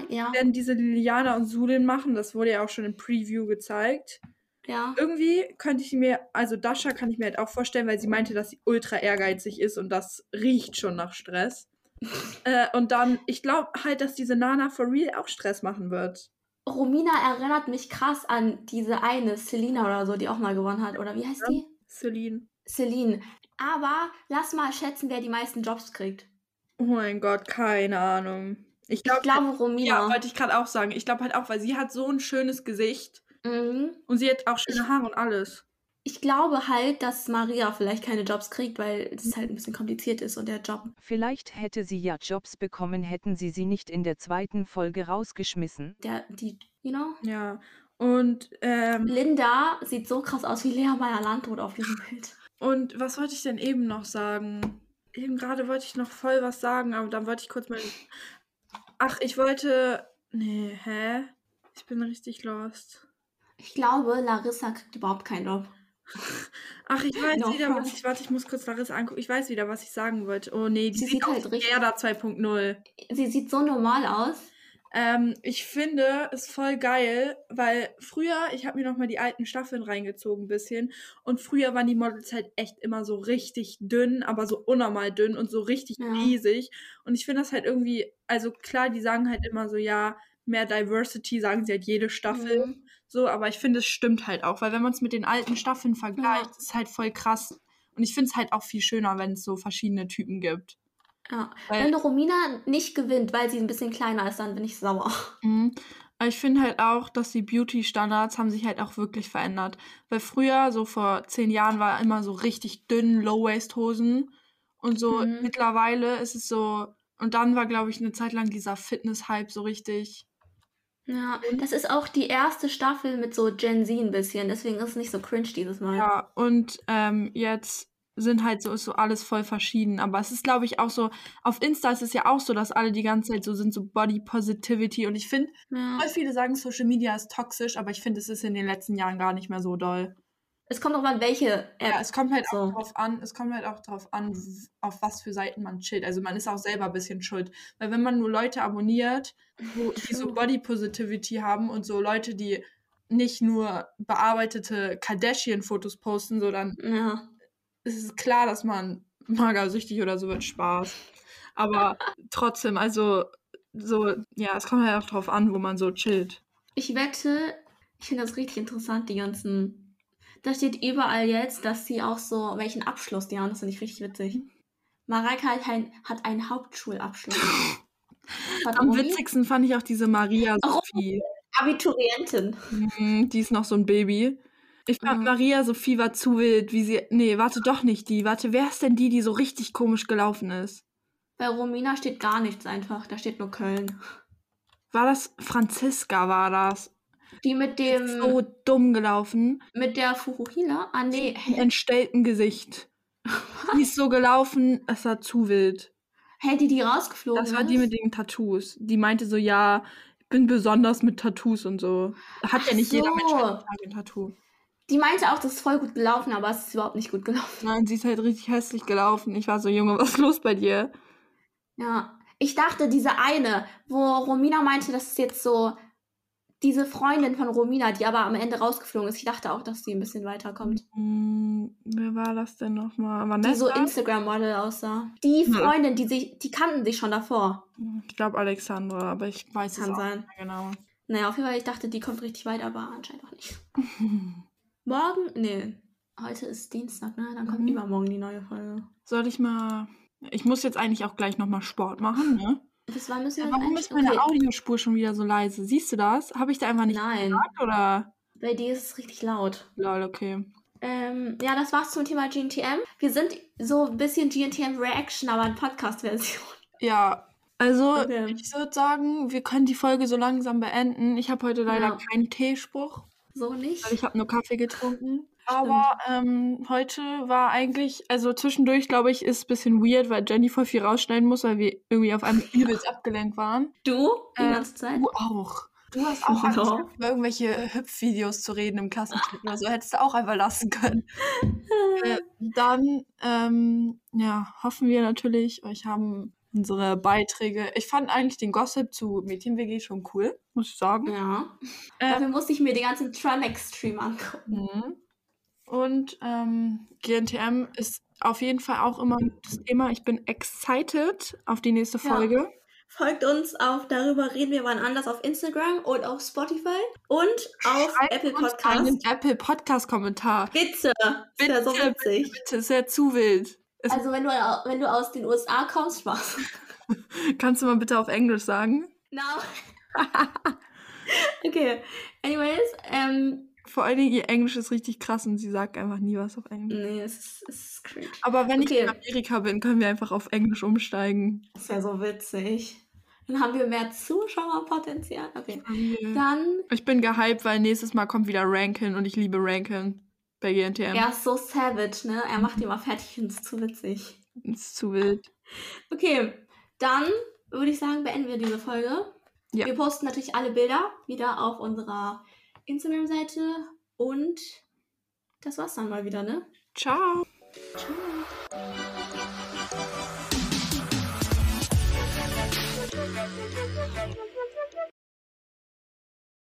Ja, werden diese Liliana und Sulin machen. Das wurde ja auch schon im Preview gezeigt. Ja. Irgendwie könnte ich mir, also Dasha kann ich mir halt auch vorstellen, weil sie meinte, dass sie ultra ehrgeizig ist und das riecht schon nach Stress. [laughs] äh, und dann, ich glaube halt, dass diese Nana for real auch Stress machen wird. Romina erinnert mich krass an diese eine, Selina oder so, die auch mal gewonnen hat. Oder wie heißt die? Celine. Celine. Aber lass mal schätzen, wer die meisten Jobs kriegt. Oh mein Gott, keine Ahnung. Ich Ich glaube, glaube ja, Romina. wollte ich gerade auch sagen. Ich glaube halt auch, weil sie hat so ein schönes Gesicht mhm. und sie hat auch schöne Haare und alles. Ich glaube halt, dass Maria vielleicht keine Jobs kriegt, weil es halt ein bisschen kompliziert ist und der Job. Vielleicht hätte sie ja Jobs bekommen, hätten sie sie nicht in der zweiten Folge rausgeschmissen. Der, die, you know? Ja. Und, ähm, Linda sieht so krass aus wie Lea Meyer-Landrut auf diesem Bild. und was wollte ich denn eben noch sagen? Eben gerade wollte ich noch voll was sagen, aber dann wollte ich kurz mal. Ach, ich wollte. Nee, hä? Ich bin richtig lost. Ich glaube, Larissa kriegt überhaupt keinen Job. Ach, ich weiß No wieder, was ich. Warte, ich muss kurz Larissa angucken. Ich weiß wieder, was ich sagen wollte. Oh nee, die Sie sieht sieht halt richtig- Gerda 2.0. Sie sieht so normal aus. Ähm, ich finde es voll geil, weil früher, ich habe mir noch mal die alten Staffeln reingezogen ein bisschen und früher waren die Models halt echt immer so richtig dünn, aber so unnormal dünn und so richtig Ja. riesig und ich finde das halt irgendwie, also klar, die sagen halt immer so, ja, mehr Diversity, sagen sie halt jede Staffel, Mhm. So, aber ich finde, es stimmt halt auch, weil wenn man es mit den alten Staffeln vergleicht, Ja. ist es halt voll krass und ich finde es halt auch viel schöner, wenn es so verschiedene Typen gibt. Ja. Weil- Wenn Romina nicht gewinnt, weil sie ein bisschen kleiner ist, dann bin ich sauer. Mhm. Aber ich finde halt auch, dass die Beauty-Standards haben sich halt auch wirklich verändert. Weil früher, so vor zehn Jahren, war immer so richtig dünn Low-Waist-Hosen. Und so Mhm. mittlerweile ist es so. Und dann war, glaube ich, eine Zeit lang dieser Fitness-Hype so richtig. Ja, das ist auch die erste Staffel mit so Gen Z ein bisschen, deswegen ist es nicht so cringe dieses Mal. Ja, und ähm, jetzt sind halt so, ist so alles voll verschieden. Aber es ist, glaube ich, auch so, auf Insta ist es ja auch so, dass alle die ganze Zeit so sind, so Body Positivity. Und ich finde, Ja. voll viele sagen, Social Media ist toxisch, aber ich finde, es ist in den letzten Jahren gar nicht mehr so doll. Es kommt auch an, welche App. Ja, es kommt halt auch So. drauf an, es kommt halt auch drauf an, auf was für Seiten man chillt. Also man ist auch selber ein bisschen schuld. Weil wenn man nur Leute abonniert, wo, die so. [laughs] Body Positivity haben und so Leute, die nicht nur bearbeitete Kardashian-Fotos posten, so dann ja. ist es klar, dass man magersüchtig oder so wird Spaß. Aber trotzdem, also so, ja, es kommt halt auch drauf an, wo man so chillt. Ich wette, ich finde das richtig interessant, die ganzen. Da steht überall jetzt, dass sie auch so, welchen Abschluss die haben. Das finde ich richtig witzig. Mareike hat, ein, hat einen Hauptschulabschluss. [laughs] Von Am Uni? witzigsten fand ich auch diese Maria Warum? Sophie. Abiturientin. Mhm, die ist noch so ein Baby. Ich fand Mhm. Maria Sophie war zu wild, wie sie. Nee, warte doch nicht die. Warte, wer ist denn die, die so richtig komisch gelaufen ist? Bei Romina steht gar nichts einfach. Da steht nur Köln. War das Franziska, war das? Die mit dem. So dumm gelaufen. Mit der Furuhila? Ah, nee. Entstellten Gesicht. [laughs] Die ist so gelaufen, es war zu wild. Hä, die, die rausgeflogen Das war die mit den Tattoos. Die meinte so, ja, ich bin besonders mit Tattoos und so. Hat ja Ach nicht jeder Mensch so. ein Tattoo. Die meinte auch, das ist voll gut gelaufen, aber es ist überhaupt nicht gut gelaufen. Nein, sie ist halt richtig hässlich gelaufen. Ich war so, Junge, was ist los bei dir? Ja. Ich dachte, diese eine, wo Romina meinte, das ist jetzt so diese Freundin von Romina, die aber am Ende rausgeflogen ist. Ich dachte auch, dass sie ein bisschen weiterkommt. Hm, wer war das denn nochmal? Die so Vanessa? Instagram-Model aussah. Die. Freundin, die sich, die kannten sich schon davor. ich glaube Alexandra, aber ich weiß es Kann auch sein. nicht mehr genau. Naja, auf jeden Fall, ich dachte, die kommt richtig weit, aber anscheinend auch nicht. [laughs] Morgen? Nee. Heute ist Dienstag, ne? Dann kommt Mhm. übermorgen die neue Folge. Soll ich mal. Ich muss jetzt eigentlich auch gleich nochmal Sport machen, ne? Bis wann müssen wir warum ist meine Okay. Audiospur schon wieder so leise? Siehst du das? Habe ich da einfach nicht Nein, gesagt oder? bei dir ist es richtig laut. Lol, okay. Ähm, ja, das war's zum Thema GNTM. Wir sind so ein bisschen GNTM Reaction, aber in Podcast-Version. Ja, also Okay. ich würde sagen, wir können die Folge so langsam beenden. Ich habe heute leider Ja. keinen Teespruch, So nicht? weil ich habe nur Kaffee getrunken. Aber ähm, heute war eigentlich, also zwischendurch glaube ich, ist es ein bisschen weird, weil Jenny voll viel rausschneiden muss, weil wir irgendwie auf einem übelst abgelenkt waren. Du? Die Äh, ganze Zeit? Du auch. Du hast auch Ja. über irgendwelche Hüpfvideos zu reden im Klassenschnitt oder so. Hättest du auch einfach lassen können. [laughs] äh, dann, ähm, ja, hoffen wir natürlich, euch haben unsere Beiträge. Ich fand eigentlich den Gossip zu Mädchen-WG schon cool, muss ich sagen. Ja. Äh, Dafür musste ich mir den ganzen Tramex-Stream angucken. Mhm. Und ähm, GNTM ist auf jeden Fall auch immer gutes Thema. Ich bin excited auf die nächste Ja. Folge. Folgt uns auf Darüber reden wir wann anders auf Instagram und auf Spotify und auf Schreibt Apple uns einen Podcast. Apple Podcast Kommentar. Bitte! Ist ja so Bitte, witzig. Bitte, ist ja zu wild. Es, Also wenn du, wenn du aus den USA kommst, Spaß. [laughs] kannst du mal bitte auf Englisch sagen? No. [laughs] okay. Anyways, ähm, Vor allen Dingen ihr Englisch ist richtig krass und sie sagt einfach nie was auf Englisch. nee, es ist, es ist cringe. Aber wenn ich Okay. in Amerika bin, können wir einfach auf Englisch umsteigen. Das wäre so witzig. Dann haben wir mehr Zuschauerpotenzial. Okay. Dann, Dann, ich bin gehypt, weil nächstes Mal kommt wieder Rankin und ich liebe Rankin bei GNTM. er ist so savage, ne? Er macht die mal fertig und ist zu witzig. Ist zu wild. Okay, dann würde ich sagen, beenden wir diese Folge. Ja. Wir posten natürlich alle Bilder wieder auf unserer Instagram-Seite und das war's dann mal wieder, ne? Ciao. Ciao.